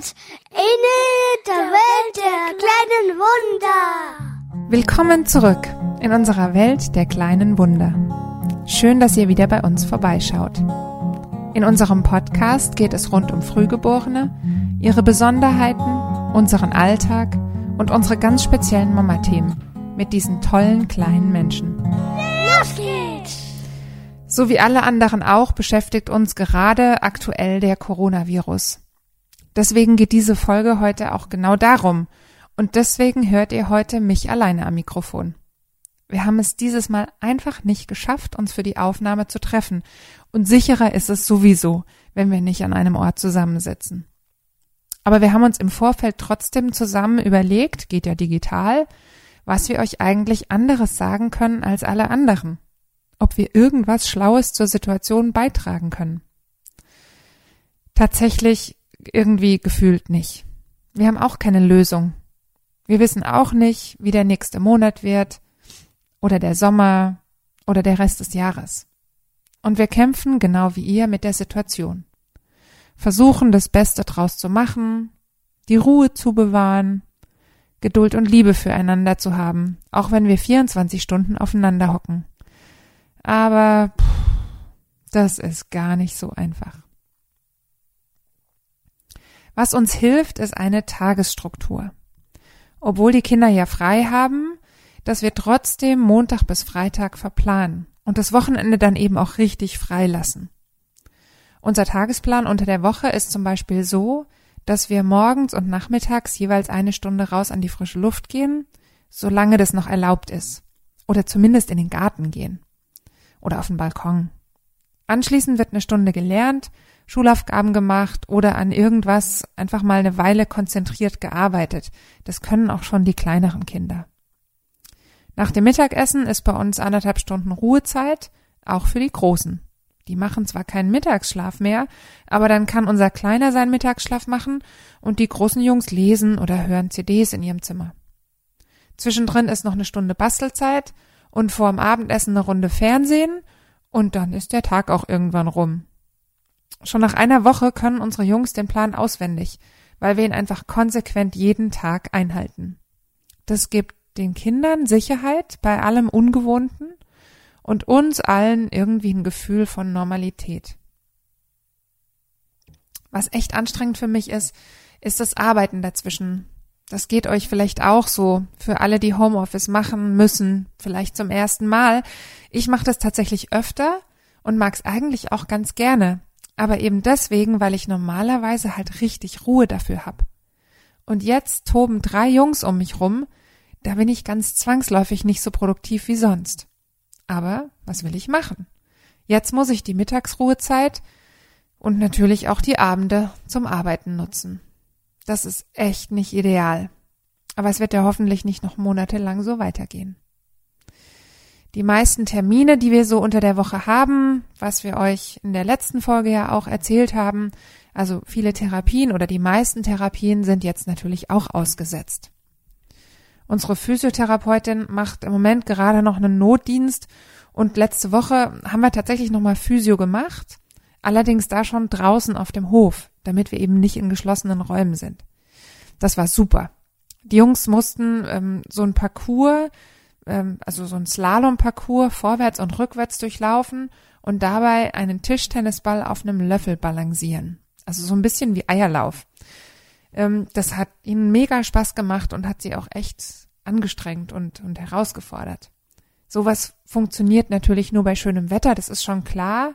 seid in der Welt der kleinen Wunder. Willkommen zurück in unserer Welt der kleinen Wunder. Schön, dass ihr wieder bei uns vorbeischaut. In unserem Podcast geht es rund um Frühgeborene, ihre Besonderheiten, unseren Alltag und unsere ganz speziellen Mama-Themen mit diesen tollen kleinen Menschen. Los geht's! So wie alle anderen auch beschäftigt uns gerade aktuell der Coronavirus. Deswegen geht diese Folge heute auch genau darum. Und deswegen hört ihr heute mich alleine am Mikrofon. Wir haben es dieses Mal einfach nicht geschafft, uns für die Aufnahme zu treffen. Und sicherer ist es sowieso, wenn wir nicht an einem Ort zusammensitzen. Aber wir haben uns im Vorfeld trotzdem zusammen überlegt, geht ja digital, was wir euch eigentlich anderes sagen können als alle anderen ob wir irgendwas Schlaues zur Situation beitragen können. Tatsächlich irgendwie gefühlt nicht. Wir haben auch keine Lösung. Wir wissen auch nicht, wie der nächste Monat wird oder der Sommer oder der Rest des Jahres. Und wir kämpfen genau wie ihr mit der Situation. Versuchen das Beste draus zu machen, die Ruhe zu bewahren, Geduld und Liebe füreinander zu haben, auch wenn wir 24 Stunden aufeinander hocken. Aber pff, das ist gar nicht so einfach. Was uns hilft, ist eine Tagesstruktur. Obwohl die Kinder ja frei haben, dass wir trotzdem Montag bis Freitag verplanen und das Wochenende dann eben auch richtig freilassen. Unser Tagesplan unter der Woche ist zum Beispiel so, dass wir morgens und nachmittags jeweils eine Stunde raus an die frische Luft gehen, solange das noch erlaubt ist. Oder zumindest in den Garten gehen oder auf den Balkon. Anschließend wird eine Stunde gelernt, Schulaufgaben gemacht oder an irgendwas einfach mal eine Weile konzentriert gearbeitet. Das können auch schon die kleineren Kinder. Nach dem Mittagessen ist bei uns anderthalb Stunden Ruhezeit, auch für die Großen. Die machen zwar keinen Mittagsschlaf mehr, aber dann kann unser Kleiner seinen Mittagsschlaf machen und die großen Jungs lesen oder hören CDs in ihrem Zimmer. Zwischendrin ist noch eine Stunde Bastelzeit und vorm Abendessen eine Runde Fernsehen und dann ist der Tag auch irgendwann rum. Schon nach einer Woche können unsere Jungs den Plan auswendig, weil wir ihn einfach konsequent jeden Tag einhalten. Das gibt den Kindern Sicherheit bei allem Ungewohnten und uns allen irgendwie ein Gefühl von Normalität. Was echt anstrengend für mich ist, ist das Arbeiten dazwischen. Das geht euch vielleicht auch so, für alle, die Homeoffice machen müssen, vielleicht zum ersten Mal. Ich mache das tatsächlich öfter und mag es eigentlich auch ganz gerne, aber eben deswegen, weil ich normalerweise halt richtig Ruhe dafür hab. Und jetzt toben drei Jungs um mich rum, da bin ich ganz zwangsläufig nicht so produktiv wie sonst. Aber was will ich machen? Jetzt muss ich die Mittagsruhezeit und natürlich auch die Abende zum Arbeiten nutzen. Das ist echt nicht ideal. Aber es wird ja hoffentlich nicht noch monatelang so weitergehen. Die meisten Termine, die wir so unter der Woche haben, was wir euch in der letzten Folge ja auch erzählt haben, also viele Therapien oder die meisten Therapien sind jetzt natürlich auch ausgesetzt. Unsere Physiotherapeutin macht im Moment gerade noch einen Notdienst und letzte Woche haben wir tatsächlich nochmal Physio gemacht, allerdings da schon draußen auf dem Hof damit wir eben nicht in geschlossenen Räumen sind. Das war super. Die Jungs mussten ähm, so ein Parcours, ähm, also so ein Slalom-Parcours vorwärts und rückwärts durchlaufen und dabei einen Tischtennisball auf einem Löffel balancieren. Also so ein bisschen wie Eierlauf. Ähm, das hat ihnen mega Spaß gemacht und hat sie auch echt angestrengt und, und herausgefordert. Sowas funktioniert natürlich nur bei schönem Wetter, das ist schon klar.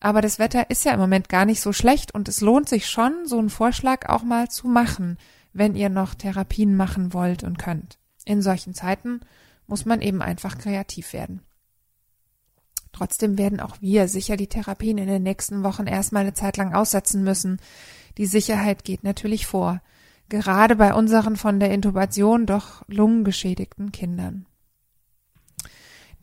Aber das Wetter ist ja im Moment gar nicht so schlecht und es lohnt sich schon, so einen Vorschlag auch mal zu machen, wenn ihr noch Therapien machen wollt und könnt. In solchen Zeiten muss man eben einfach kreativ werden. Trotzdem werden auch wir sicher die Therapien in den nächsten Wochen erstmal eine Zeit lang aussetzen müssen. Die Sicherheit geht natürlich vor, gerade bei unseren von der Intubation doch lungengeschädigten Kindern.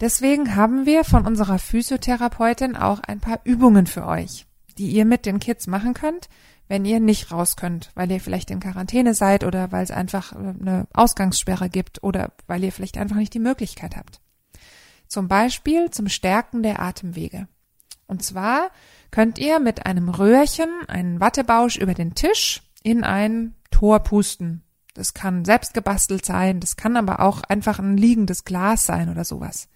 Deswegen haben wir von unserer Physiotherapeutin auch ein paar Übungen für euch, die ihr mit den Kids machen könnt, wenn ihr nicht raus könnt, weil ihr vielleicht in Quarantäne seid oder weil es einfach äh, eine Ausgangssperre gibt oder weil ihr vielleicht einfach nicht die Möglichkeit habt. Zum Beispiel zum Stärken der Atemwege. Und zwar könnt ihr mit einem Röhrchen einen Wattebausch über den Tisch in ein Tor pusten. Das kann selbst gebastelt sein, das kann aber auch einfach ein liegendes Glas sein oder sowas.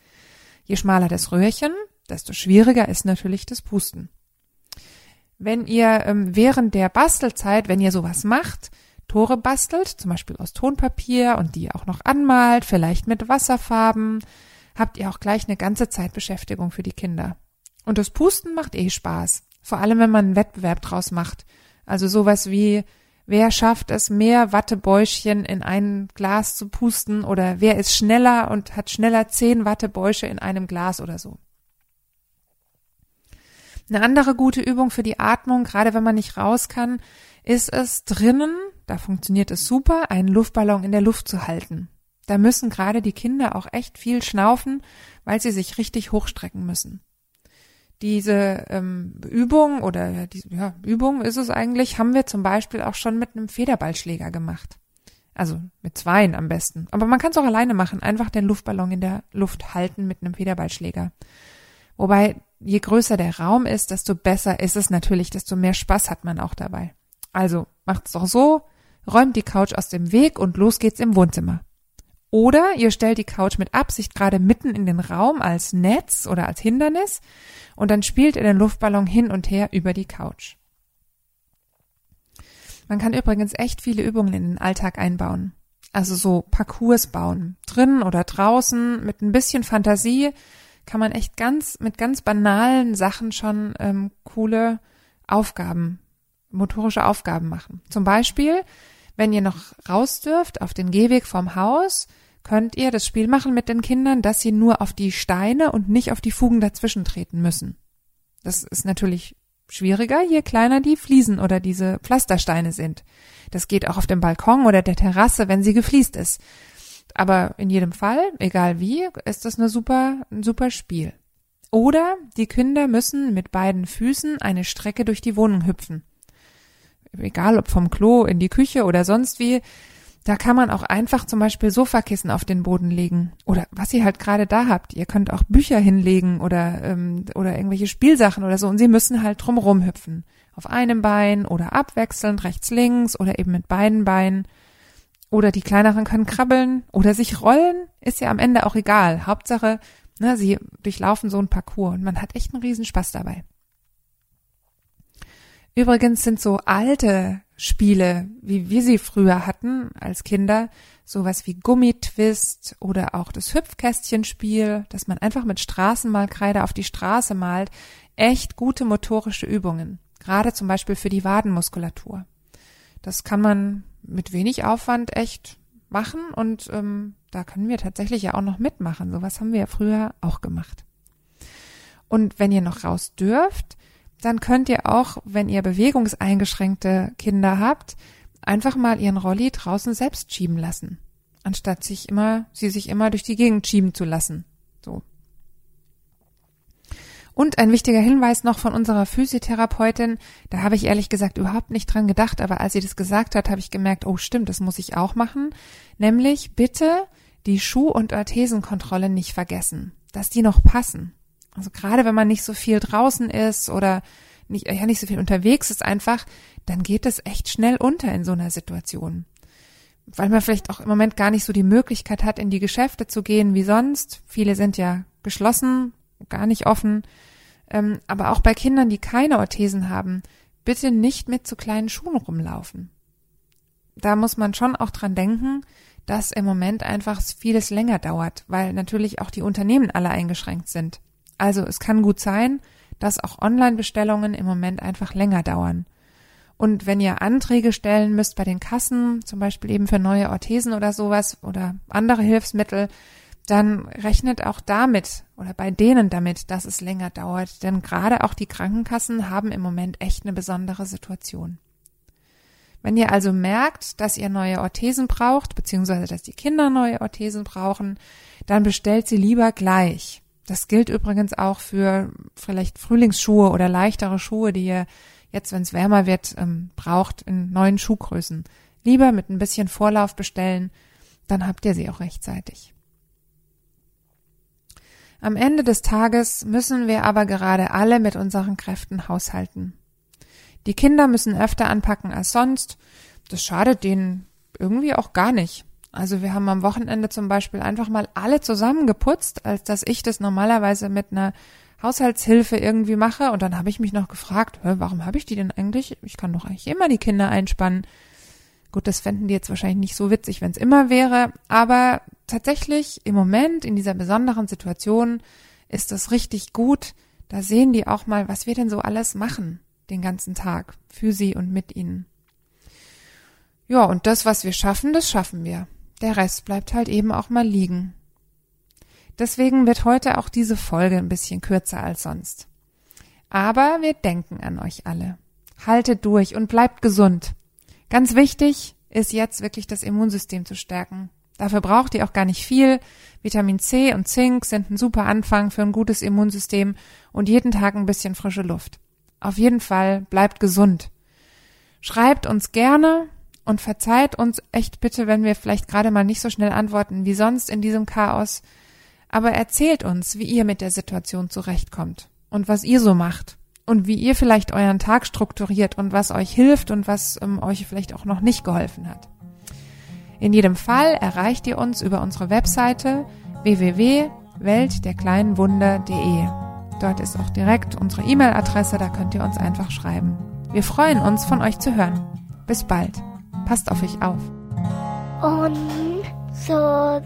Je schmaler das Röhrchen, desto schwieriger ist natürlich das Pusten. Wenn ihr ähm, während der Bastelzeit, wenn ihr sowas macht, Tore bastelt, zum Beispiel aus Tonpapier und die auch noch anmalt, vielleicht mit Wasserfarben, habt ihr auch gleich eine ganze Zeit Beschäftigung für die Kinder. Und das Pusten macht eh Spaß. Vor allem, wenn man einen Wettbewerb draus macht. Also sowas wie, wer schafft es, mehr Wattebäuschen in ein Glas zu pusten oder wer ist schneller und hat schneller zehn Wattebäusche in einem Glas oder so. Eine andere gute Übung für die Atmung, gerade wenn man nicht raus kann, ist es drinnen, da funktioniert es super, einen Luftballon in der Luft zu halten. Da müssen gerade die Kinder auch echt viel schnaufen, weil sie sich richtig hochstrecken müssen. Diese ähm, Übung oder die ja, Übung ist es eigentlich, haben wir zum Beispiel auch schon mit einem Federballschläger gemacht. Also mit zweien am besten. Aber man kann es auch alleine machen. Einfach den Luftballon in der Luft halten mit einem Federballschläger. Wobei, je größer der Raum ist, desto besser ist es natürlich, desto mehr Spaß hat man auch dabei. Also macht's doch so, räumt die Couch aus dem Weg und los geht's im Wohnzimmer. Oder ihr stellt die Couch mit Absicht gerade mitten in den Raum als Netz oder als Hindernis und dann spielt ihr den Luftballon hin und her über die Couch. Man kann übrigens echt viele Übungen in den Alltag einbauen. Also so Parcours bauen. Drinnen oder draußen mit ein bisschen Fantasie kann man echt ganz mit ganz banalen Sachen schon ähm, coole Aufgaben, motorische Aufgaben machen. Zum Beispiel wenn ihr noch raus dürft auf den Gehweg vom Haus, könnt ihr das Spiel machen mit den Kindern, dass sie nur auf die Steine und nicht auf die Fugen dazwischen treten müssen. Das ist natürlich schwieriger, je kleiner die Fliesen oder diese Pflastersteine sind. Das geht auch auf dem Balkon oder der Terrasse, wenn sie gefliest ist. Aber in jedem Fall, egal wie, ist das eine super, ein super Spiel. Oder die Kinder müssen mit beiden Füßen eine Strecke durch die Wohnung hüpfen egal ob vom Klo in die Küche oder sonst wie, da kann man auch einfach zum Beispiel Sofakissen auf den Boden legen oder was ihr halt gerade da habt. Ihr könnt auch Bücher hinlegen oder ähm, oder irgendwelche Spielsachen oder so und sie müssen halt drumherum hüpfen. Auf einem Bein oder abwechselnd rechts links oder eben mit beiden Beinen. Oder die kleineren können krabbeln oder sich rollen, ist ja am Ende auch egal. Hauptsache, ne, sie durchlaufen so ein Parcours und man hat echt einen Riesenspaß dabei. Übrigens sind so alte Spiele, wie wir sie früher hatten als Kinder, sowas wie Gummitwist oder auch das Hüpfkästchenspiel, dass man einfach mit Straßenmalkreide auf die Straße malt, echt gute motorische Übungen. Gerade zum Beispiel für die Wadenmuskulatur. Das kann man mit wenig Aufwand echt machen und ähm, da können wir tatsächlich ja auch noch mitmachen. Sowas haben wir ja früher auch gemacht. Und wenn ihr noch raus dürft, dann könnt ihr auch, wenn ihr bewegungseingeschränkte Kinder habt, einfach mal ihren Rolli draußen selbst schieben lassen, anstatt sich immer, sie sich immer durch die Gegend schieben zu lassen. So. Und ein wichtiger Hinweis noch von unserer Physiotherapeutin, da habe ich ehrlich gesagt überhaupt nicht dran gedacht, aber als sie das gesagt hat, habe ich gemerkt, oh stimmt, das muss ich auch machen, nämlich bitte die Schuh- und Orthesenkontrolle nicht vergessen, dass die noch passen. Also gerade wenn man nicht so viel draußen ist oder nicht, ja, nicht so viel unterwegs ist einfach, dann geht es echt schnell unter in so einer Situation. Weil man vielleicht auch im Moment gar nicht so die Möglichkeit hat, in die Geschäfte zu gehen wie sonst. Viele sind ja geschlossen, gar nicht offen. Ähm, aber auch bei Kindern, die keine Orthesen haben, bitte nicht mit zu kleinen Schuhen rumlaufen. Da muss man schon auch dran denken, dass im Moment einfach vieles länger dauert, weil natürlich auch die Unternehmen alle eingeschränkt sind. Also es kann gut sein, dass auch Online-Bestellungen im Moment einfach länger dauern. Und wenn ihr Anträge stellen müsst bei den Kassen, zum Beispiel eben für neue Orthesen oder sowas oder andere Hilfsmittel, dann rechnet auch damit oder bei denen damit, dass es länger dauert. Denn gerade auch die Krankenkassen haben im Moment echt eine besondere Situation. Wenn ihr also merkt, dass ihr neue Orthesen braucht, beziehungsweise dass die Kinder neue Orthesen brauchen, dann bestellt sie lieber gleich. Das gilt übrigens auch für vielleicht Frühlingsschuhe oder leichtere Schuhe, die ihr jetzt, wenn es wärmer wird, ähm, braucht in neuen Schuhgrößen. Lieber mit ein bisschen Vorlauf bestellen, dann habt ihr sie auch rechtzeitig. Am Ende des Tages müssen wir aber gerade alle mit unseren Kräften haushalten. Die Kinder müssen öfter anpacken als sonst. Das schadet denen irgendwie auch gar nicht. Also wir haben am Wochenende zum Beispiel einfach mal alle zusammen geputzt, als dass ich das normalerweise mit einer Haushaltshilfe irgendwie mache. Und dann habe ich mich noch gefragt, warum habe ich die denn eigentlich? Ich kann doch eigentlich immer die Kinder einspannen. Gut, das fänden die jetzt wahrscheinlich nicht so witzig, wenn es immer wäre, aber tatsächlich im Moment in dieser besonderen Situation ist das richtig gut. Da sehen die auch mal, was wir denn so alles machen den ganzen Tag für sie und mit ihnen. Ja, und das, was wir schaffen, das schaffen wir. Der Rest bleibt halt eben auch mal liegen. Deswegen wird heute auch diese Folge ein bisschen kürzer als sonst. Aber wir denken an euch alle. Haltet durch und bleibt gesund. Ganz wichtig ist jetzt wirklich das Immunsystem zu stärken. Dafür braucht ihr auch gar nicht viel. Vitamin C und Zink sind ein super Anfang für ein gutes Immunsystem und jeden Tag ein bisschen frische Luft. Auf jeden Fall bleibt gesund. Schreibt uns gerne und verzeiht uns echt bitte, wenn wir vielleicht gerade mal nicht so schnell antworten wie sonst in diesem Chaos. Aber erzählt uns, wie ihr mit der Situation zurechtkommt und was ihr so macht und wie ihr vielleicht euren Tag strukturiert und was euch hilft und was ähm, euch vielleicht auch noch nicht geholfen hat. In jedem Fall erreicht ihr uns über unsere Webseite www.weltderkleinenwunder.de. Dort ist auch direkt unsere E-Mail-Adresse, da könnt ihr uns einfach schreiben. Wir freuen uns, von euch zu hören. Bis bald. Passt auf euch auf. Und so